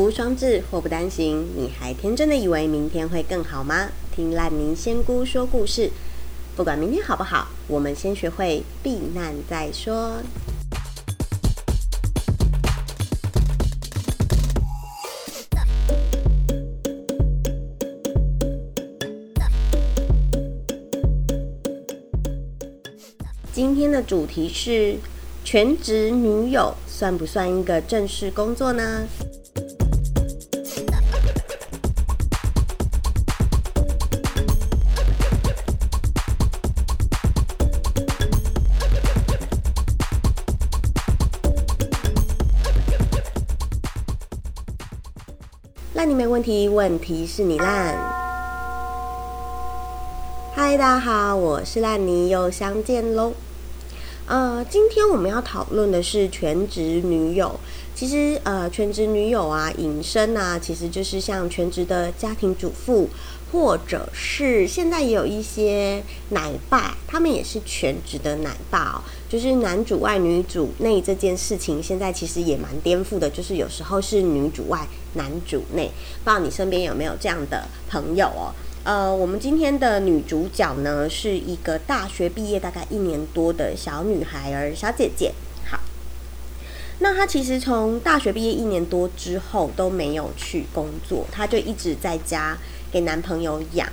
福双至，祸不单行。你还天真的以为明天会更好吗？听烂泥仙姑说故事，不管明天好不好，我们先学会避难再说。今天的主题是全职女友算不算一个正式工作呢？烂你没问题，问题是你烂。嗨，大家好，我是烂泥，又相见喽。呃，今天我们要讨论的是全职女友。其实，呃，全职女友啊，引申啊，其实就是像全职的家庭主妇，或者是现在也有一些奶爸，他们也是全职的奶爸。就是男主外女主内这件事情，现在其实也蛮颠覆的。就是有时候是女主外，男主内。不知道你身边有没有这样的朋友哦？呃，我们今天的女主角呢，是一个大学毕业大概一年多的小女孩儿，小姐姐。好，那她其实从大学毕业一年多之后都没有去工作，她就一直在家给男朋友养。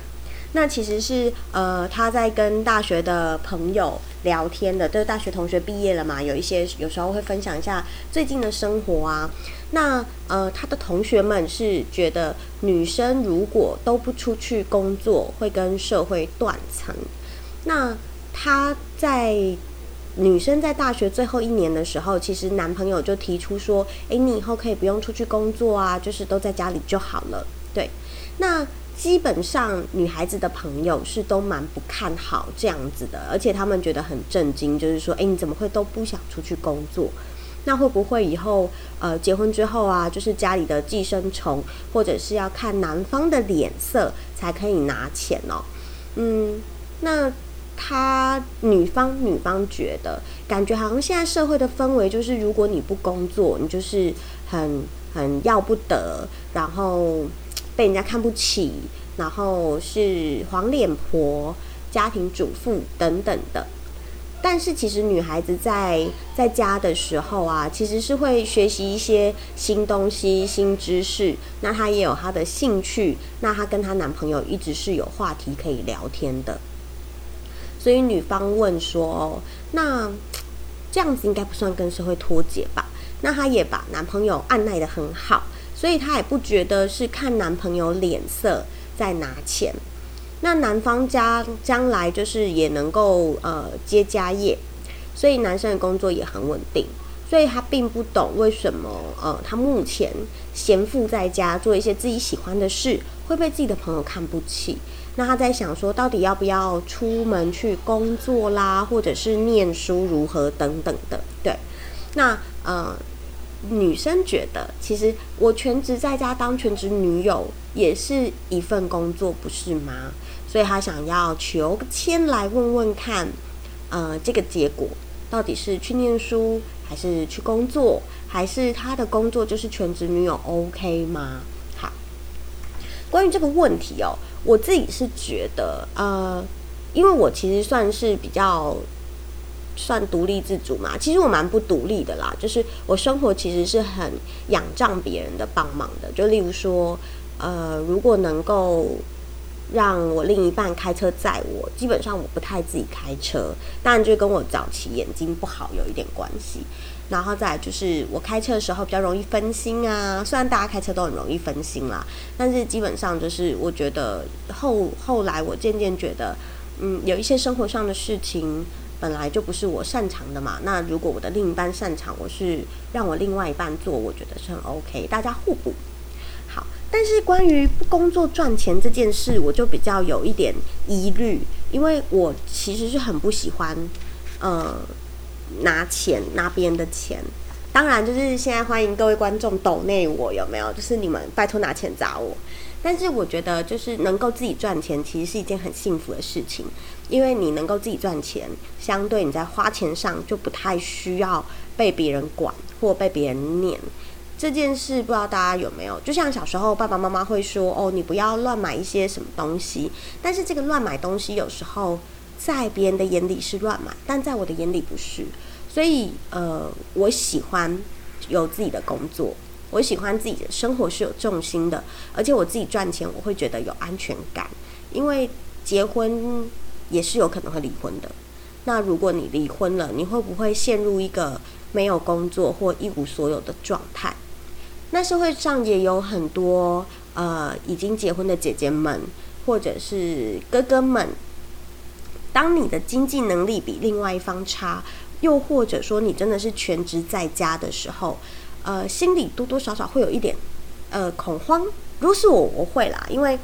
那其实是呃，他在跟大学的朋友聊天的，就是大学同学毕业了嘛，有一些有时候会分享一下最近的生活啊。那呃，他的同学们是觉得女生如果都不出去工作，会跟社会断层。那他在女生在大学最后一年的时候，其实男朋友就提出说：“诶，你以后可以不用出去工作啊，就是都在家里就好了。”对，那。基本上女孩子的朋友是都蛮不看好这样子的，而且他们觉得很震惊，就是说，哎，你怎么会都不想出去工作？那会不会以后呃结婚之后啊，就是家里的寄生虫，或者是要看男方的脸色才可以拿钱哦？嗯，那他女方女方觉得，感觉好像现在社会的氛围就是，如果你不工作，你就是很很要不得，然后。被人家看不起，然后是黄脸婆、家庭主妇等等的。但是其实女孩子在在家的时候啊，其实是会学习一些新东西、新知识。那她也有她的兴趣，那她跟她男朋友一直是有话题可以聊天的。所以女方问说：“那这样子应该不算跟社会脱节吧？”那她也把男朋友按耐的很好。所以她也不觉得是看男朋友脸色在拿钱，那男方家将来就是也能够呃接家业，所以男生的工作也很稳定，所以他并不懂为什么呃他目前闲赋在家做一些自己喜欢的事会被自己的朋友看不起，那他在想说到底要不要出门去工作啦，或者是念书如何等等的，对，那呃。女生觉得，其实我全职在家当全职女友也是一份工作，不是吗？所以她想要求签来问问看，呃，这个结果到底是去念书，还是去工作，还是她的工作就是全职女友，OK 吗？好，关于这个问题哦，我自己是觉得，呃，因为我其实算是比较。算独立自主嘛？其实我蛮不独立的啦，就是我生活其实是很仰仗别人的帮忙的。就例如说，呃，如果能够让我另一半开车载我，基本上我不太自己开车，当然就跟我早期眼睛不好有一点关系。然后再就是我开车的时候比较容易分心啊，虽然大家开车都很容易分心啦，但是基本上就是我觉得后后来我渐渐觉得，嗯，有一些生活上的事情。本来就不是我擅长的嘛，那如果我的另一半擅长，我是让我另外一半做，我觉得是很 OK，大家互补。好，但是关于不工作赚钱这件事，我就比较有一点疑虑，因为我其实是很不喜欢，呃，拿钱拿别人的钱。当然，就是现在欢迎各位观众抖内我有没有？就是你们拜托拿钱砸我。但是我觉得，就是能够自己赚钱，其实是一件很幸福的事情，因为你能够自己赚钱，相对你在花钱上就不太需要被别人管或被别人念。这件事不知道大家有没有？就像小时候爸爸妈妈会说：“哦，你不要乱买一些什么东西。”但是这个乱买东西有时候在别人的眼里是乱买，但在我的眼里不是。所以呃，我喜欢有自己的工作，我喜欢自己的生活是有重心的，而且我自己赚钱，我会觉得有安全感。因为结婚也是有可能会离婚的。那如果你离婚了，你会不会陷入一个没有工作或一无所有的状态？那社会上也有很多呃已经结婚的姐姐们，或者是哥哥们。当你的经济能力比另外一方差，又或者说你真的是全职在家的时候，呃，心里多多少少会有一点呃恐慌。如果是我，我会啦，因为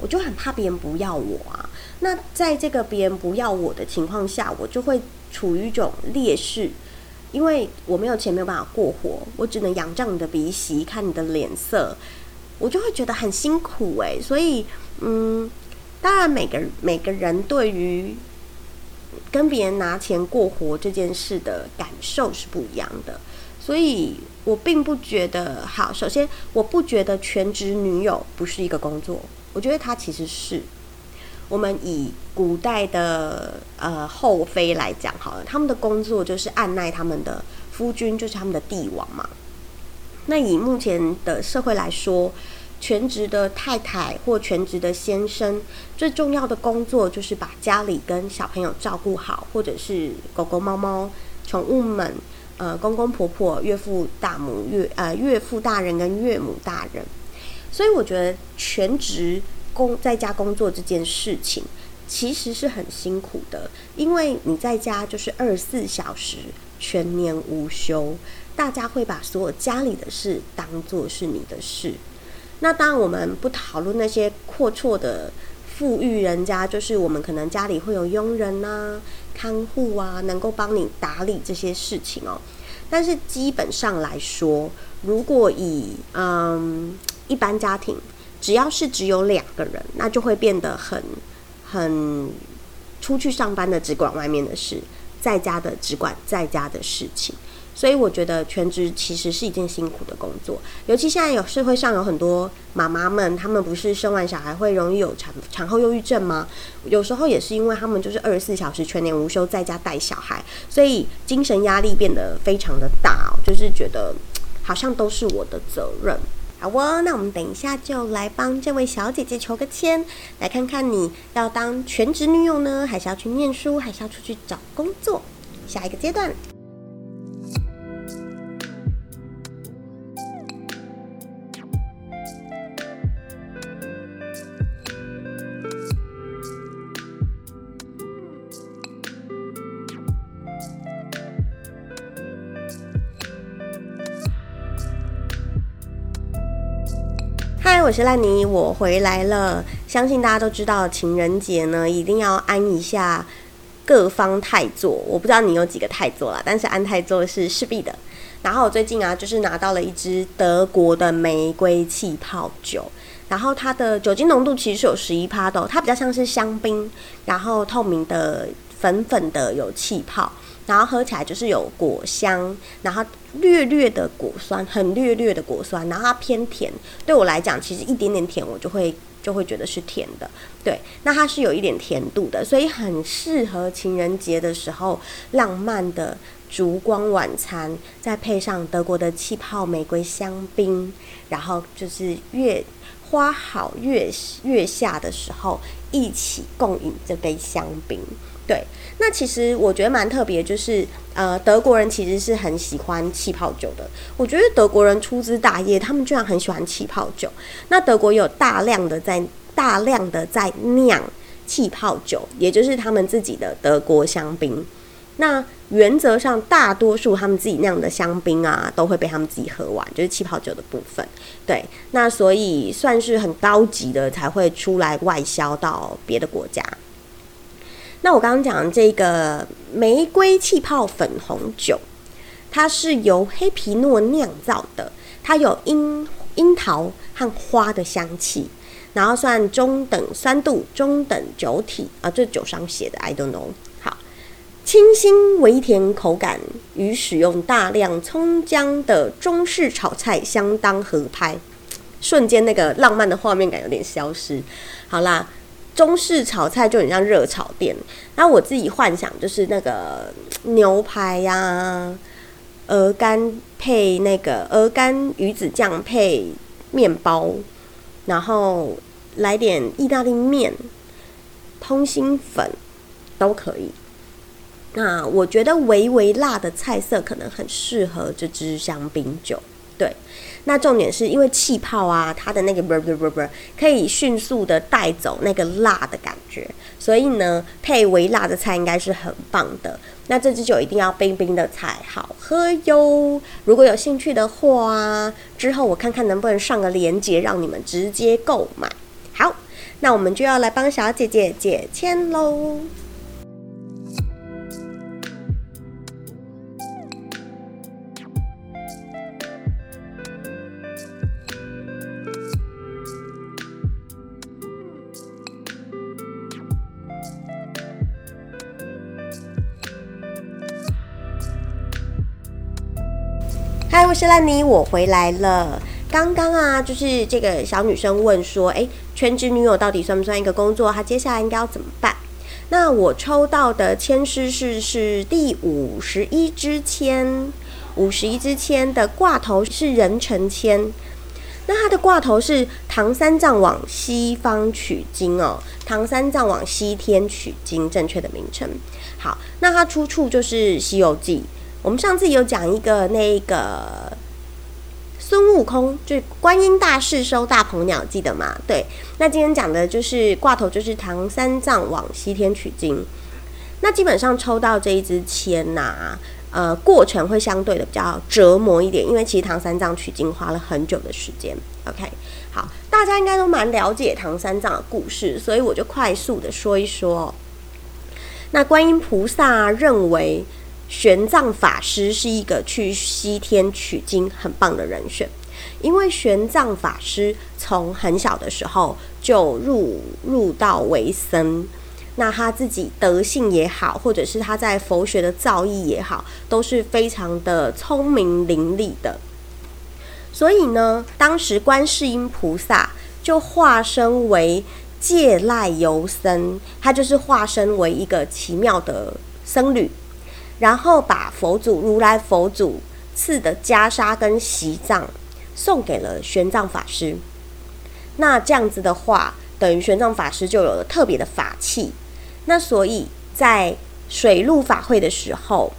我就很怕别人不要我啊。那在这个别人不要我的情况下，我就会处于一种劣势。因为我没有钱，没有办法过活，我只能仰仗你的鼻息，看你的脸色，我就会觉得很辛苦诶。所以，嗯，当然，每个每个人对于跟别人拿钱过活这件事的感受是不一样的。所以我并不觉得好。首先，我不觉得全职女友不是一个工作，我觉得它其实是。我们以古代的呃后妃来讲好了，他们的工作就是按耐他们的夫君，就是他们的帝王嘛。那以目前的社会来说，全职的太太或全职的先生，最重要的工作就是把家里跟小朋友照顾好，或者是狗狗、猫猫、宠物们，呃，公公婆婆、岳父大母、岳呃岳父大人跟岳母大人。所以我觉得全职。工在家工作这件事情其实是很辛苦的，因为你在家就是二十四小时全年无休，大家会把所有家里的事当做是你的事。那当然，我们不讨论那些阔绰的富裕人家，就是我们可能家里会有佣人啊、看护啊，能够帮你打理这些事情哦。但是基本上来说，如果以嗯一般家庭。只要是只有两个人，那就会变得很很出去上班的只管外面的事，在家的只管在家的事情。所以我觉得全职其实是一件辛苦的工作，尤其现在有社会上有很多妈妈们，她们不是生完小孩会容易有产产后忧郁症吗？有时候也是因为她们就是二十四小时全年无休在家带小孩，所以精神压力变得非常的大哦，就是觉得好像都是我的责任。好哦，那我们等一下就来帮这位小姐姐求个签，来看看你要当全职女友呢，还是要去念书，还是要出去找工作？下一个阶段。我是烂泥，我回来了。相信大家都知道，情人节呢一定要安一下各方太座。我不知道你有几个太座了，但是安太座是势必的。然后我最近啊，就是拿到了一支德国的玫瑰气泡酒，然后它的酒精浓度其实是有十一帕的，它比较像是香槟，然后透明的粉粉的有气泡。然后喝起来就是有果香，然后略略的果酸，很略略的果酸，然后它偏甜。对我来讲，其实一点点甜我就会就会觉得是甜的。对，那它是有一点甜度的，所以很适合情人节的时候浪漫的烛光晚餐，再配上德国的气泡玫瑰香槟，然后就是月花好月月下的时候一起共饮这杯香槟。对，那其实我觉得蛮特别，就是呃，德国人其实是很喜欢气泡酒的。我觉得德国人出资大业，他们居然很喜欢气泡酒。那德国有大量的在大量的在酿气泡酒，也就是他们自己的德国香槟。那原则上，大多数他们自己酿的香槟啊，都会被他们自己喝完，就是气泡酒的部分。对，那所以算是很高级的，才会出来外销到别的国家。那我刚刚讲这个玫瑰气泡粉红酒，它是由黑皮诺酿造的，它有樱樱桃和花的香气，然后算中等酸度、中等酒体啊，这酒商写的，I don't know。好，清新微甜口感与使用大量葱姜的中式炒菜相当合拍，瞬间那个浪漫的画面感有点消失。好啦，中式炒菜就很像热炒店，那我自己幻想就是那个牛排呀，鹅肝配那个鹅肝鱼子酱配面包，然后来点意大利面、通心粉都可以。那我觉得微微辣的菜色可能很适合这支香槟酒。对，那重点是因为气泡啊，它的那个不不不不，可以迅速的带走那个辣的感觉，所以呢，配微辣的菜应该是很棒的。那这支酒一定要冰冰的才好喝哟。如果有兴趣的话，之后我看看能不能上个链接，让你们直接购买。好，那我们就要来帮小姐姐解签喽。兰妮，我回来了。刚刚啊，就是这个小女生问说，诶，全职女友到底算不算一个工作？她接下来应该要怎么办？那我抽到的签诗是是第五十一支签，五十一支签的挂头是人成签。那它的挂头是唐三藏往西方取经哦，唐三藏往西天取经，正确的名称。好，那它出处就是《西游记》。我们上次有讲一个那个孙悟空，就是观音大士收大鹏鸟，记得吗？对，那今天讲的就是挂头，就是唐三藏往西天取经。那基本上抽到这一支签呐，呃，过程会相对的比较折磨一点，因为其实唐三藏取经花了很久的时间。OK，好，大家应该都蛮了解唐三藏的故事，所以我就快速的说一说。那观音菩萨认为。玄奘法师是一个去西天取经很棒的人选，因为玄奘法师从很小的时候就入入道为僧，那他自己德性也好，或者是他在佛学的造诣也好，都是非常的聪明伶俐的。所以呢，当时观世音菩萨就化身为戒赖游僧，他就是化身为一个奇妙的僧侣。然后把佛祖如来佛祖赐的袈裟跟席藏送给了玄奘法师。那这样子的话，等于玄奘法师就有了特别的法器。那所以在水陆法会的时候，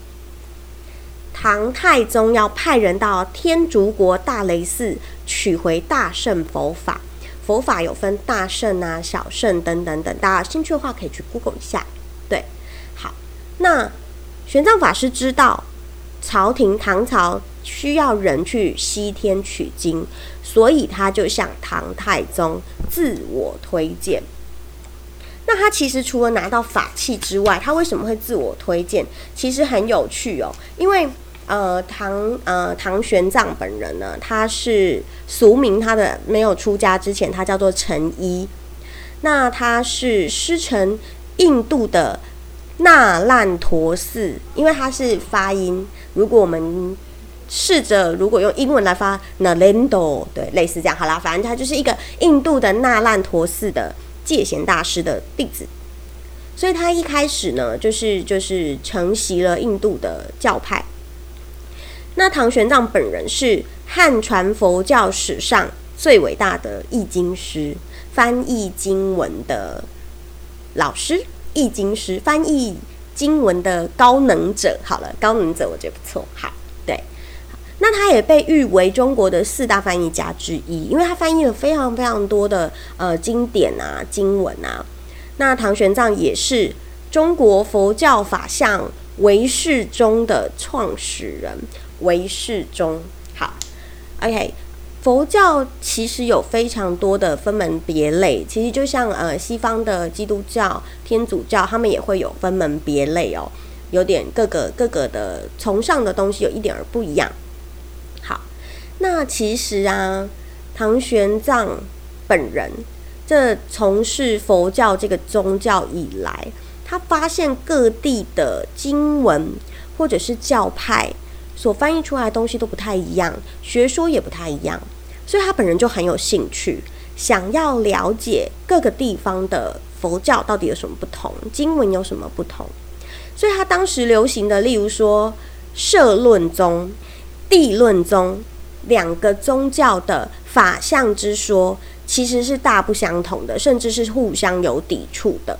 唐太宗要派人到天竺国大雷寺取回大圣佛法。佛法有分大圣啊、小圣等等等，大家有兴趣的话可以去 Google 一下。对，好，那。玄奘法师知道朝廷唐朝需要人去西天取经，所以他就向唐太宗自我推荐。那他其实除了拿到法器之外，他为什么会自我推荐？其实很有趣哦，因为呃唐呃唐玄奘本人呢，他是俗名，他的没有出家之前，他叫做陈一。那他是师承印度的。那烂陀寺，因为它是发音。如果我们试着如果用英文来发，Nalando，对，类似这样。好啦，反正他就是一个印度的那烂陀寺的戒贤大师的弟子。所以他一开始呢，就是就是承袭了印度的教派。那唐玄奘本人是汉传佛教史上最伟大的译经师，翻译经文的老师。译经师翻译经文的高能者，好了，高能者我觉得不错。好，对，那他也被誉为中国的四大翻译家之一，因为他翻译了非常非常多的呃经典啊经文啊。那唐玄奘也是中国佛教法相唯识宗的创始人，唯识宗。好，OK。佛教其实有非常多的分门别类，其实就像呃西方的基督教、天主教，他们也会有分门别类哦，有点各个各个的崇尚的东西有一点儿不一样。好，那其实啊，唐玄奘本人这从事佛教这个宗教以来，他发现各地的经文或者是教派所翻译出来的东西都不太一样，学说也不太一样，所以他本人就很有兴趣，想要了解各个地方的佛教到底有什么不同，经文有什么不同。所以他当时流行的，例如说社论宗、地论宗两个宗教的法相之说。其实是大不相同的，甚至是互相有抵触的，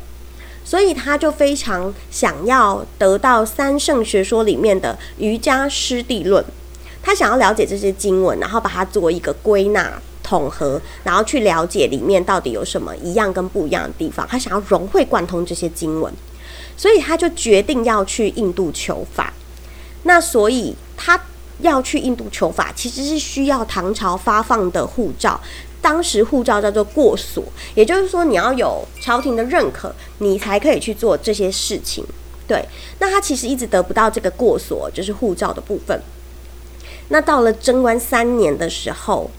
所以他就非常想要得到三圣学说里面的瑜伽师地论，他想要了解这些经文，然后把它做一个归纳统合，然后去了解里面到底有什么一样跟不一样的地方，他想要融会贯通这些经文，所以他就决定要去印度求法。那所以他要去印度求法，其实是需要唐朝发放的护照。当时护照叫做过所，也就是说你要有朝廷的认可，你才可以去做这些事情。对，那他其实一直得不到这个过所，就是护照的部分。那到了贞观三年的时候，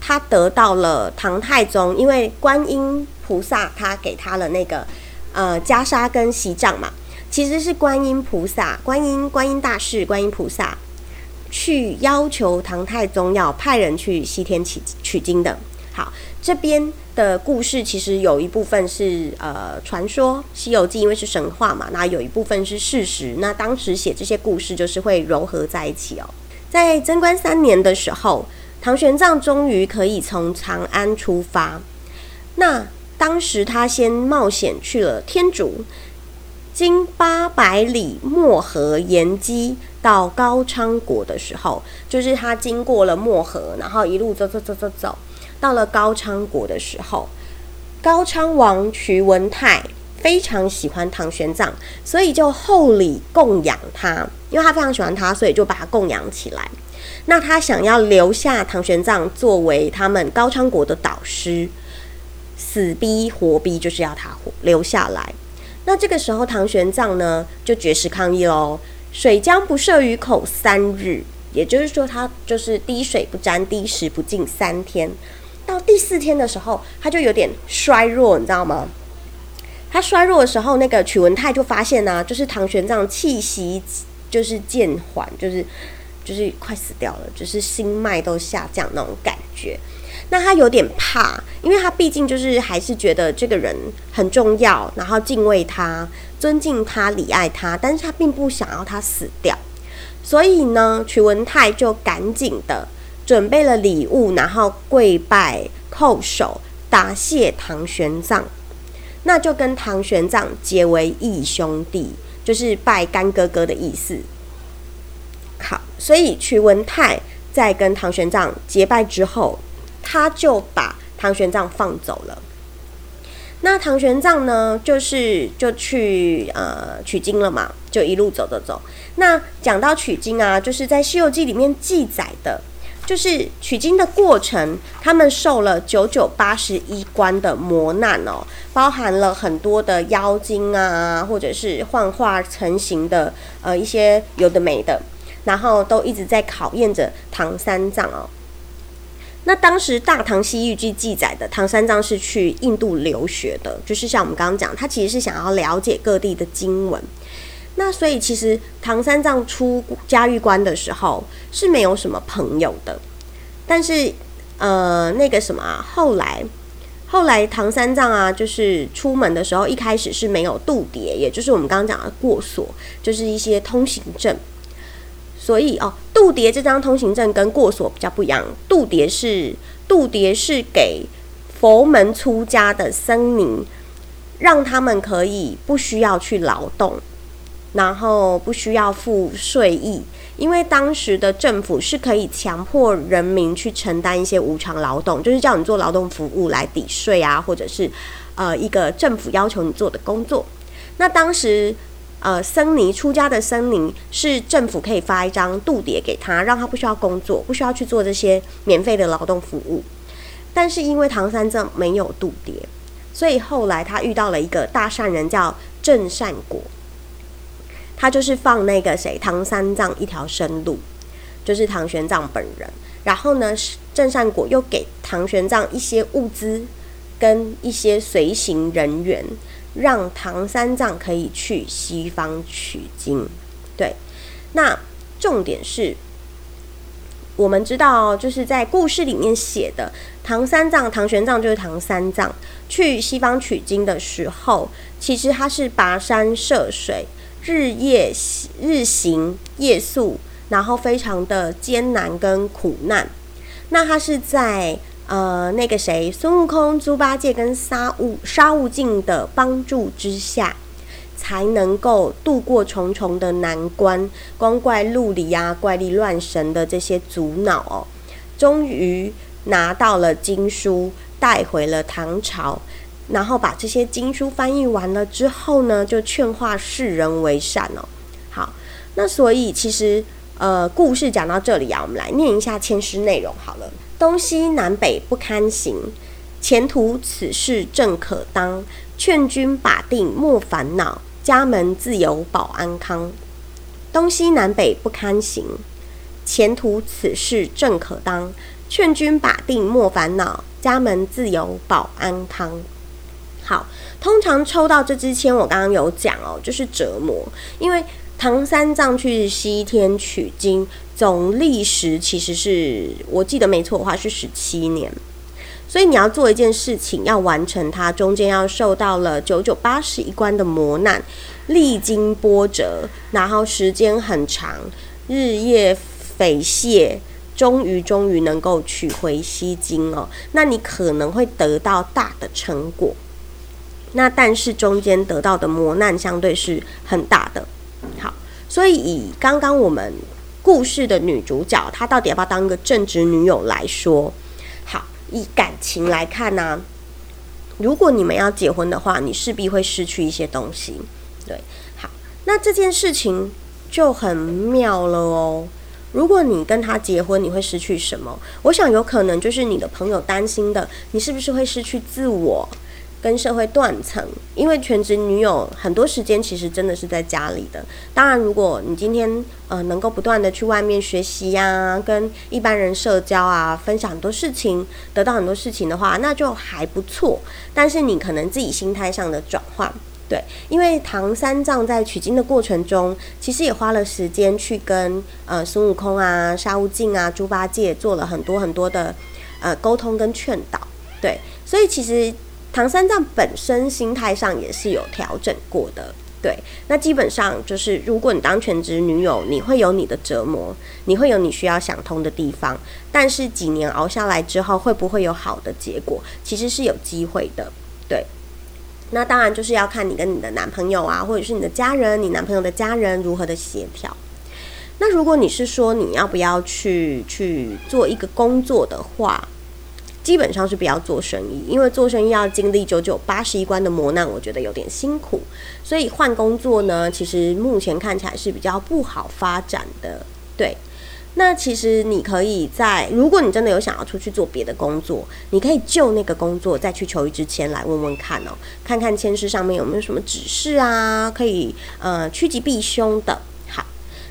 他得到了唐太宗，因为观音菩萨他给他了那个呃袈裟跟锡杖嘛，其实是观音菩萨、观音观音大士、观音菩萨。去要求唐太宗要派人去西天取取经的。好，这边的故事其实有一部分是呃传说，《西游记》因为是神话嘛，那有一部分是事实。那当时写这些故事就是会融合在一起哦。在贞观三年的时候，唐玄奘终于可以从长安出发。那当时他先冒险去了天竺。经八百里漠河沿基到高昌国的时候，就是他经过了漠河，然后一路走走走走走，到了高昌国的时候，高昌王徐文泰非常喜欢唐玄奘，所以就厚礼供养他，因为他非常喜欢他，所以就把他供养起来。那他想要留下唐玄奘作为他们高昌国的导师，死逼活逼就是要他留下来。那这个时候，唐玄奘呢就绝食抗议喽，水浆不摄于口三日，也就是说，他就是滴水不沾、滴食不进三天。到第四天的时候，他就有点衰弱，你知道吗？他衰弱的时候，那个曲文泰就发现呢，就是唐玄奘气息就是渐缓，就是就是快死掉了，就是心脉都下降那种感觉。那他有点怕，因为他毕竟就是还是觉得这个人很重要，然后敬畏他、尊敬他、礼爱他，但是他并不想要他死掉，所以呢，曲文泰就赶紧的准备了礼物，然后跪拜叩首答谢唐玄奘，那就跟唐玄奘结为义兄弟，就是拜干哥哥的意思。好，所以曲文泰在跟唐玄奘结拜之后。他就把唐玄奘放走了。那唐玄奘呢，就是就去呃取经了嘛，就一路走走走。那讲到取经啊，就是在《西游记》里面记载的，就是取经的过程，他们受了九九八十一关的磨难哦，包含了很多的妖精啊，或者是幻化成型的呃一些有的没的，然后都一直在考验着唐三藏哦。那当时《大唐西域记》记载的唐三藏是去印度留学的，就是像我们刚刚讲，他其实是想要了解各地的经文。那所以其实唐三藏出嘉峪关的时候是没有什么朋友的。但是呃，那个什么啊，后来后来唐三藏啊，就是出门的时候一开始是没有度牒，也就是我们刚刚讲的过所，就是一些通行证。所以哦，度牒这张通行证跟过所比较不一样。度牒是度牒是给佛门出家的僧尼，让他们可以不需要去劳动，然后不需要付税役，因为当时的政府是可以强迫人民去承担一些无偿劳动，就是叫你做劳动服务来抵税啊，或者是呃一个政府要求你做的工作。那当时。呃，僧尼出家的僧尼是政府可以发一张度牒给他，让他不需要工作，不需要去做这些免费的劳动服务。但是因为唐三藏没有度牒，所以后来他遇到了一个大善人叫郑善果，他就是放那个谁唐三藏一条生路，就是唐玄奘本人。然后呢，郑善果又给唐玄奘一些物资跟一些随行人员。让唐三藏可以去西方取经。对，那重点是。我们知道，就是在故事里面写的唐三藏、唐玄奘就是唐三藏去西方取经的时候，其实他是跋山涉水，日夜日行夜宿，然后非常的艰难跟苦难。那他是在呃那个谁孙悟空、猪八戒跟沙悟沙悟净的帮助之下。才能够度过重重的难关，光怪陆离啊，怪力乱神的这些阻挠哦，终于拿到了经书，带回了唐朝，然后把这些经书翻译完了之后呢，就劝化世人为善哦。好，那所以其实呃，故事讲到这里啊，我们来念一下签诗内容好了。东西南北不堪行，前途此事正可当，劝君把定莫烦恼。家门自有保安康，东西南北不堪行，前途此事正可当。劝君把定莫烦恼，家门自有保安康。好，通常抽到这支签，我刚刚有讲哦，就是折磨，因为唐三藏去西天取经，总历时其实是我记得没错的话是十七年。所以你要做一件事情，要完成它，中间要受到了九九八十一关的磨难，历经波折，然后时间很长，日夜匪懈，终于终于能够取回西经哦。那你可能会得到大的成果，那但是中间得到的磨难相对是很大的。好，所以以刚刚我们故事的女主角，她到底要不要当个正直女友来说？好以感情来看呢，如果你们要结婚的话，你势必会失去一些东西。对，好，那这件事情就很妙了哦。如果你跟他结婚，你会失去什么？我想有可能就是你的朋友担心的，你是不是会失去自我？跟社会断层，因为全职女友很多时间其实真的是在家里的。当然，如果你今天呃能够不断的去外面学习呀，跟一般人社交啊，分享很多事情，得到很多事情的话，那就还不错。但是你可能自己心态上的转换，对，因为唐三藏在取经的过程中，其实也花了时间去跟呃孙悟空啊、沙悟净啊、猪八戒做了很多很多的呃沟通跟劝导，对，所以其实。唐三藏本身心态上也是有调整过的，对。那基本上就是，如果你当全职女友，你会有你的折磨，你会有你需要想通的地方。但是几年熬下来之后，会不会有好的结果？其实是有机会的，对。那当然就是要看你跟你的男朋友啊，或者是你的家人，你男朋友的家人如何的协调。那如果你是说你要不要去去做一个工作的话？基本上是不要做生意，因为做生意要经历九九八十一关的磨难，我觉得有点辛苦。所以换工作呢，其实目前看起来是比较不好发展的。对，那其实你可以在，如果你真的有想要出去做别的工作，你可以就那个工作再去求一支签来问问看哦，看看签诗上面有没有什么指示啊，可以呃趋吉避凶的。好，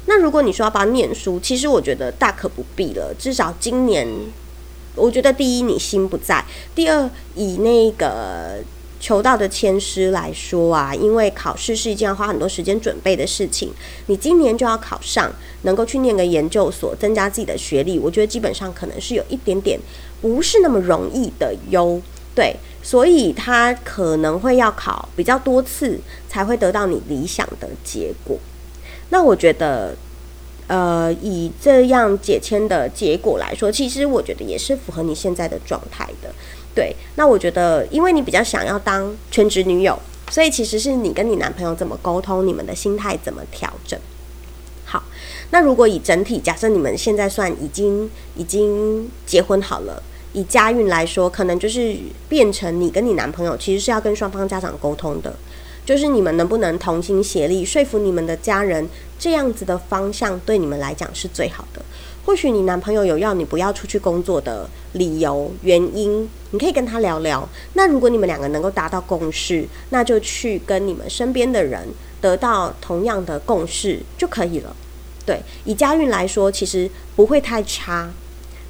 那如果你说要不要念书，其实我觉得大可不必了，至少今年。我觉得第一，你心不在；第二，以那个求道的签师来说啊，因为考试是一件要花很多时间准备的事情，你今年就要考上，能够去念个研究所，增加自己的学历，我觉得基本上可能是有一点点不是那么容易的哟。对，所以他可能会要考比较多次，才会得到你理想的结果。那我觉得。呃，以这样解签的结果来说，其实我觉得也是符合你现在的状态的。对，那我觉得，因为你比较想要当全职女友，所以其实是你跟你男朋友怎么沟通，你们的心态怎么调整。好，那如果以整体，假设你们现在算已经已经结婚好了，以家运来说，可能就是变成你跟你男朋友其实是要跟双方家长沟通的。就是你们能不能同心协力说服你们的家人，这样子的方向对你们来讲是最好的。或许你男朋友有要你不要出去工作的理由原因，你可以跟他聊聊。那如果你们两个能够达到共识，那就去跟你们身边的人得到同样的共识就可以了。对，以家运来说，其实不会太差。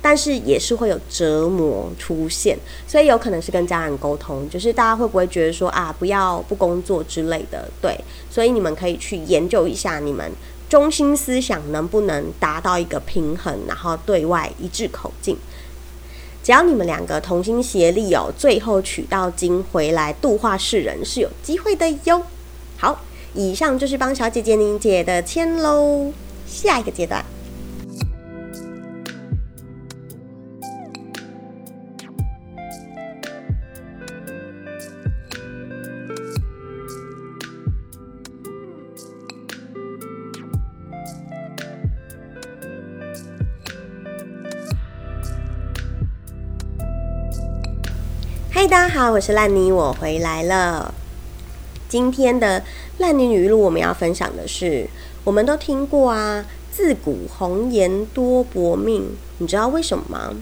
但是也是会有折磨出现，所以有可能是跟家人沟通，就是大家会不会觉得说啊，不要不工作之类的，对，所以你们可以去研究一下，你们中心思想能不能达到一个平衡，然后对外一致口径。只要你们两个同心协力哦，最后取到经回来度化世人是有机会的哟。好，以上就是帮小姐姐您解的签喽，下一个阶段。嗨，大家好，我是烂泥，我回来了。今天的烂泥语录，我们要分享的是，我们都听过啊，“自古红颜多薄命”，你知道为什么吗？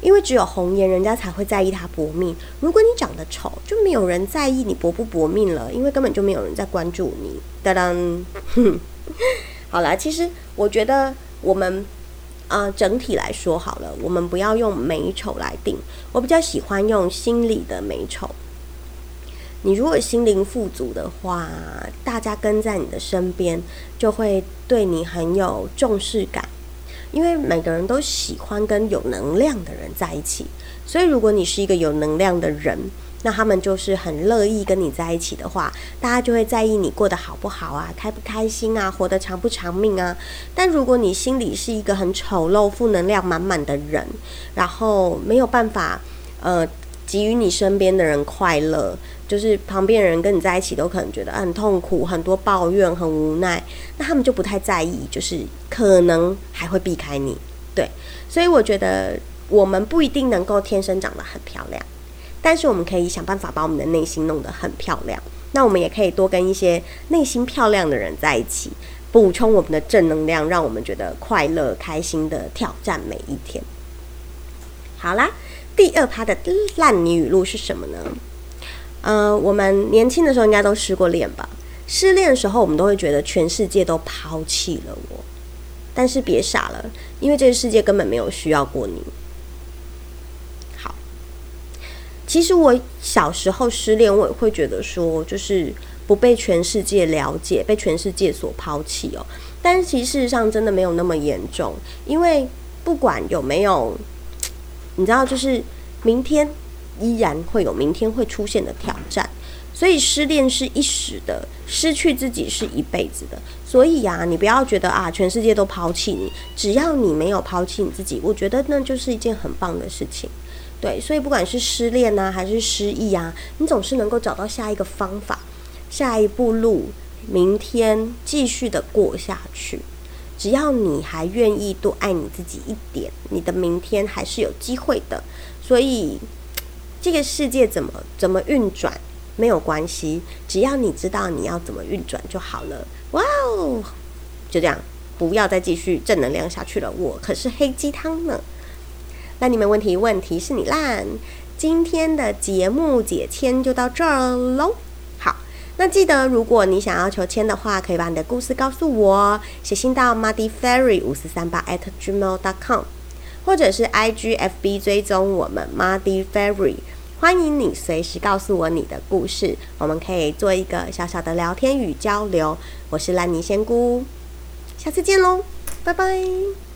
因为只有红颜，人家才会在意他薄命。如果你长得丑，就没有人在意你薄不薄命了，因为根本就没有人在关注你。当当，好了，其实我觉得我们。啊，整体来说好了，我们不要用美丑来定。我比较喜欢用心理的美丑。你如果心灵富足的话，大家跟在你的身边，就会对你很有重视感。因为每个人都喜欢跟有能量的人在一起，所以如果你是一个有能量的人。那他们就是很乐意跟你在一起的话，大家就会在意你过得好不好啊，开不开心啊，活得长不长命啊。但如果你心里是一个很丑陋、负能量满满的人，然后没有办法呃给予你身边的人快乐，就是旁边人跟你在一起都可能觉得很痛苦、很多抱怨、很无奈，那他们就不太在意，就是可能还会避开你。对，所以我觉得我们不一定能够天生长得很漂亮。但是我们可以想办法把我们的内心弄得很漂亮。那我们也可以多跟一些内心漂亮的人在一起，补充我们的正能量，让我们觉得快乐、开心的挑战每一天。好啦，第二趴的烂泥语录是什么呢？呃，我们年轻的时候应该都失过恋吧？失恋的时候，我们都会觉得全世界都抛弃了我。但是别傻了，因为这个世界根本没有需要过你。其实我小时候失恋，我也会觉得说，就是不被全世界了解，被全世界所抛弃哦。但是其实事实上真的没有那么严重，因为不管有没有，你知道，就是明天依然会有明天会出现的挑战。所以失恋是一时的，失去自己是一辈子的。所以呀，你不要觉得啊，全世界都抛弃你，只要你没有抛弃你自己，我觉得那就是一件很棒的事情。对，所以不管是失恋呐，还是失忆啊，你总是能够找到下一个方法，下一步路，明天继续的过下去。只要你还愿意多爱你自己一点，你的明天还是有机会的。所以这个世界怎么怎么运转没有关系，只要你知道你要怎么运转就好了。哇哦，就这样，不要再继续正能量下去了。我可是黑鸡汤呢。那你们问题问题是你烂，今天的节目解签就到这儿喽。好，那记得如果你想要求签的话，可以把你的故事告诉我，写信到 muddy fairy 五四三八 at gmail dot com，或者是 I G F B 追踪我们 muddy fairy，欢迎你随时告诉我你的故事，我们可以做一个小小的聊天与交流。我是烂泥仙姑，下次见喽，拜拜。